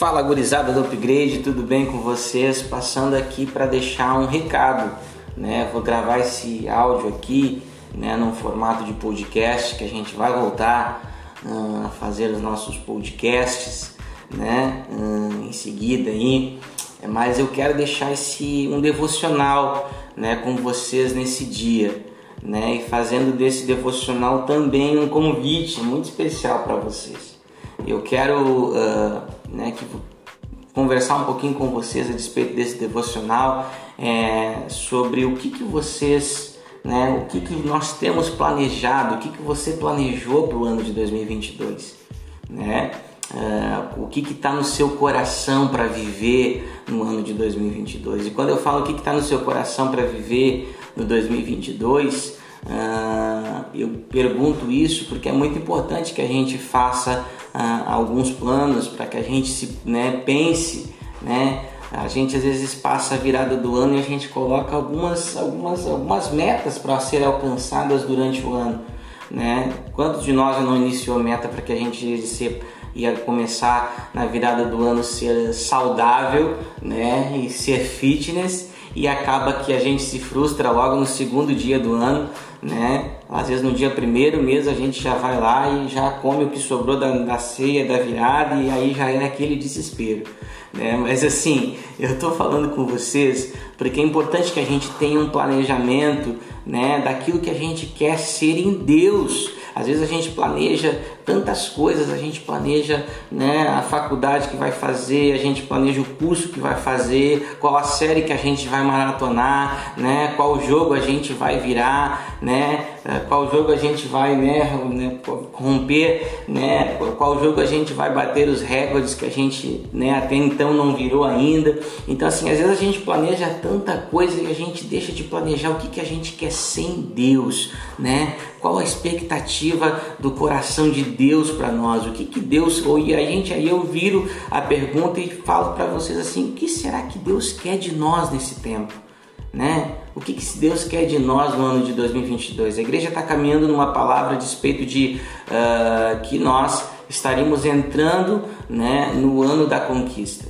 Fala gurizada do Upgrade, tudo bem com vocês? Passando aqui para deixar um recado, né? Vou gravar esse áudio aqui, né, num formato de podcast que a gente vai voltar uh, a fazer os nossos podcasts, né? Uh, em seguida aí, mas eu quero deixar esse um devocional, né, com vocês nesse dia, né? E fazendo desse devocional também um convite muito especial para vocês. Eu quero uh, né, que, conversar um pouquinho com vocês a respeito desse devocional, é, sobre o que, que vocês, né, o que, que nós temos planejado, o que, que você planejou para o ano de 2022, né? Uh, o que está no seu coração para viver no ano de 2022. E quando eu falo o que está no seu coração para viver no 2022, uh, eu pergunto isso porque é muito importante que a gente faça ah, alguns planos para que a gente se né, pense, né? A gente às vezes passa a virada do ano e a gente coloca algumas, algumas, algumas metas para serem alcançadas durante o ano, né? Quantos de nós não iniciou meta para que a gente se, ia começar na virada do ano ser saudável, né? E ser fitness e acaba que a gente se frustra logo no segundo dia do ano né? Às vezes no dia primeiro mesmo a gente já vai lá e já come o que sobrou da, da ceia, da virada e aí já é aquele desespero. Né? Mas assim, eu estou falando com vocês porque é importante que a gente tenha um planejamento né, daquilo que a gente quer ser em Deus. Às vezes a gente planeja tantas coisas, a gente planeja né, a faculdade que vai fazer, a gente planeja o curso que vai fazer, qual a série que a gente vai maratonar, né, qual jogo a gente vai virar, né, qual jogo a gente vai né, né, romper, né, qual jogo a gente vai bater os recordes que a gente né, até então não virou ainda. Então assim, às vezes a gente planeja tanta coisa e a gente deixa de planejar o que, que a gente quer ser em Deus, né? Qual a expectativa do coração de para nós? O que, que Deus. Ou, e a gente aí eu viro a pergunta e falo para vocês assim: o que será que Deus quer de nós nesse tempo? Né? O que, que Deus quer de nós no ano de 2022? A igreja está caminhando numa palavra a respeito de uh, que nós estaríamos entrando né, no ano da conquista.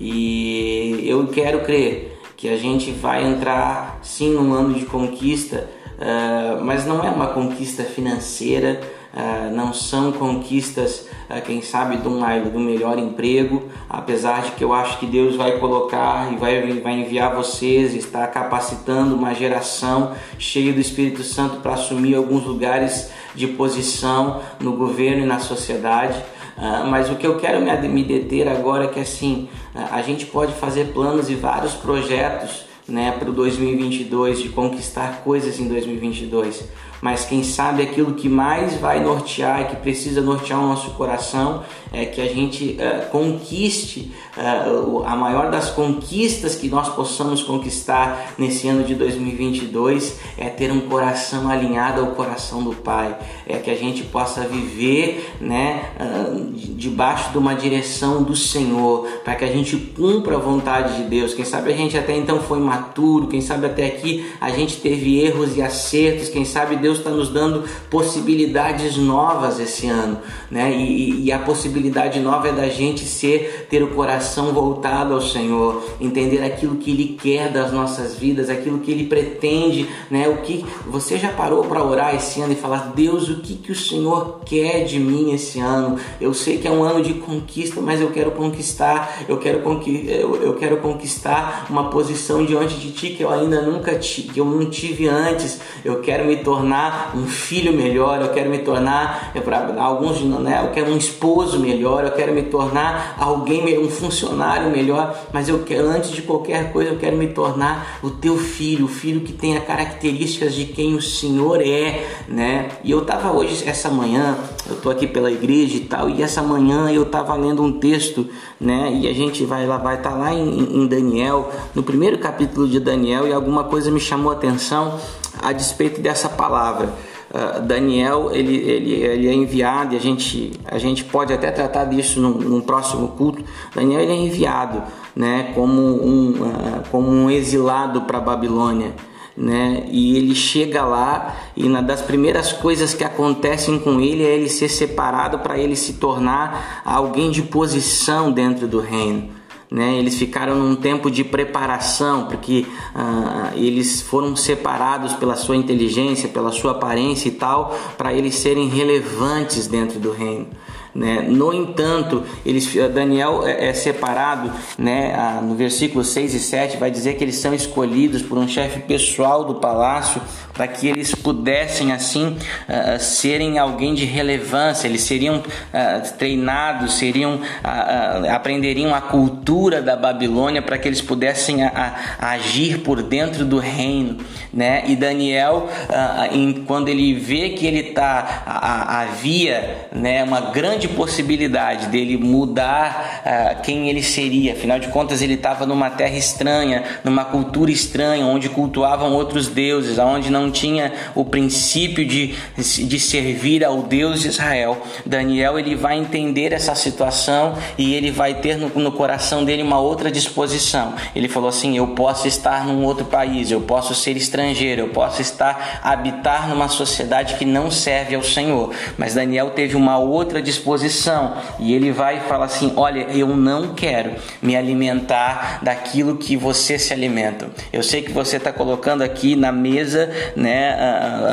E eu quero crer que a gente vai entrar sim num ano de conquista, uh, mas não é uma conquista financeira, uh, não são conquistas, uh, quem sabe, de um, do melhor emprego, apesar de que eu acho que Deus vai colocar e vai, vai enviar vocês, está capacitando uma geração cheia do Espírito Santo para assumir alguns lugares de posição no governo e na sociedade. Uh, mas o que eu quero me, me deter agora é que assim a gente pode fazer planos e vários projetos né, para o 2022 de conquistar coisas em 2022 mas quem sabe aquilo que mais vai nortear que precisa nortear o nosso coração é que a gente uh, conquiste uh, a maior das conquistas que nós possamos conquistar nesse ano de 2022 é ter um coração alinhado ao coração do Pai, é que a gente possa viver, né, uh, debaixo de uma direção do Senhor, para que a gente cumpra a vontade de Deus. Quem sabe a gente até então foi maturo, quem sabe até aqui a gente teve erros e acertos, quem sabe Deus Deus está nos dando possibilidades novas esse ano, né? E, e, a possibilidade nova é da gente ser, ter o coração voltado ao Senhor, entender aquilo que Ele quer das nossas vidas, aquilo que Ele pretende, né? O que você já parou para orar esse ano e falar, Deus, o que que o Senhor quer de mim esse ano? Eu sei que é um ano de conquista, mas eu quero conquistar, eu quero, conqui eu, eu quero conquistar uma posição diante de Ti que eu ainda nunca tive, que eu não tive antes. Eu quero me tornar tornar um filho melhor, eu quero me tornar, é para alguns, né, eu quero um esposo melhor, eu quero me tornar alguém, um funcionário melhor, mas eu quero, antes de qualquer coisa, eu quero me tornar o teu filho, o filho que tenha características de quem o Senhor é, né? E eu tava hoje, essa manhã, eu tô aqui pela igreja e tal, e essa manhã eu tava lendo um texto, né? E a gente vai lá, vai estar tá lá em, em Daniel, no primeiro capítulo de Daniel, e alguma coisa me chamou a atenção a despeito dessa palavra. Uh, Daniel ele, ele, ele é enviado e a gente, a gente pode até tratar disso num, num próximo culto. Daniel ele é enviado né, como, um, uh, como um exilado para a Babilônia. né? E ele chega lá e uma das primeiras coisas que acontecem com ele é ele ser separado para ele se tornar alguém de posição dentro do reino. Né, eles ficaram num tempo de preparação, porque uh, eles foram separados pela sua inteligência, pela sua aparência e tal, para eles serem relevantes dentro do reino. Né? No entanto, eles, Daniel é, é separado, né? Ah, no versículo 6 e 7 vai dizer que eles são escolhidos por um chefe pessoal do palácio para que eles pudessem assim uh, serem alguém de relevância, eles seriam uh, treinados, seriam uh, aprenderiam a cultura da Babilônia para que eles pudessem agir por dentro do reino, né? E Daniel, em, quando ele vê que ele tá havia, né, uma grande possibilidade dele mudar quem ele seria. Afinal de contas, ele estava numa terra estranha, numa cultura estranha, onde cultuavam outros deuses, onde não tinha o princípio de, de servir ao Deus de Israel. Daniel ele vai entender essa situação e ele vai ter no, no coração dele uma outra disposição. Ele falou assim: Eu posso estar num outro país, eu posso ser estrangeiro, eu posso estar habitar numa sociedade que não serve ao Senhor. Mas Daniel teve uma outra disposição e ele vai falar assim: Olha, eu não quero me alimentar daquilo que você se alimenta. Eu sei que você está colocando aqui na mesa, né,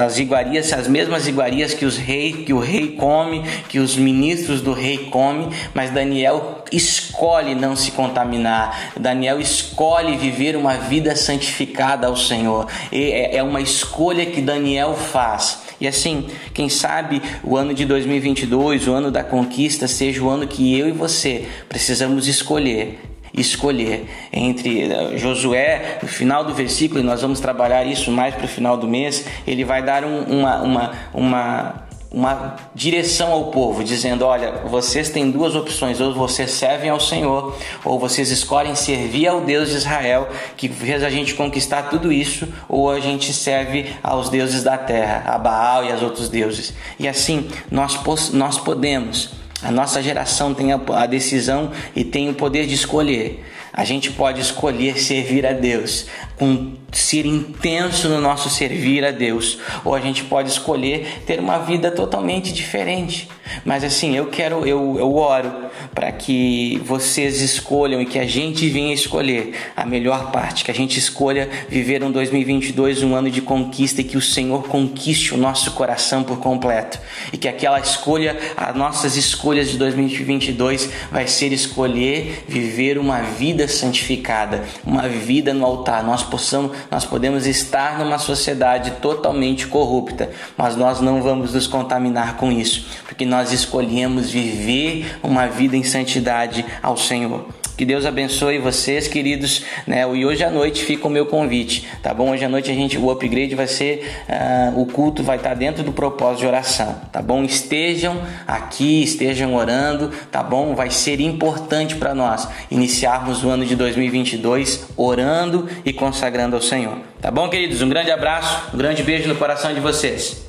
as iguarias, as mesmas iguarias que os rei, que o rei come, que os ministros do rei come, mas Daniel escolhe não se contaminar. Daniel escolhe viver uma vida santificada ao Senhor. É, é uma escolha que Daniel faz. E assim, quem sabe o ano de 2022, o ano da conquista, seja o ano que eu e você precisamos escolher escolher entre eh, Josué, no final do versículo, e nós vamos trabalhar isso mais para o final do mês, ele vai dar um, uma, uma, uma uma direção ao povo, dizendo: Olha, vocês têm duas opções, ou vocês servem ao Senhor, ou vocês escolhem servir ao Deus de Israel, que fez a gente conquistar tudo isso, ou a gente serve aos deuses da terra, a Baal e aos outros deuses. E assim, nós, nós podemos a nossa geração tem a, decisão e tem o poder de escolher. A gente pode escolher servir a Deus com ser intenso no nosso servir a Deus, ou a gente pode escolher ter uma vida totalmente diferente. Mas assim, eu quero, eu, eu oro para que vocês escolham e que a gente venha escolher a melhor parte, que a gente escolha viver um 2022 um ano de conquista e que o Senhor conquiste o nosso coração por completo e que aquela escolha, as nossas escolhas de 2022 vai ser escolher viver uma vida santificada, uma vida no altar. Nós possamos nós podemos estar numa sociedade totalmente corrupta, mas nós não vamos nos contaminar com isso, porque nós escolhemos viver uma vida em santidade ao Senhor. Que Deus abençoe vocês, queridos. Né? E hoje à noite fica o meu convite, tá bom? Hoje à noite a gente, o upgrade vai ser, uh, o culto vai estar dentro do propósito de oração, tá bom? Estejam aqui, estejam orando, tá bom? Vai ser importante para nós iniciarmos o ano de 2022 orando e consagrando ao Senhor, tá bom, queridos? Um grande abraço, um grande beijo no coração de vocês.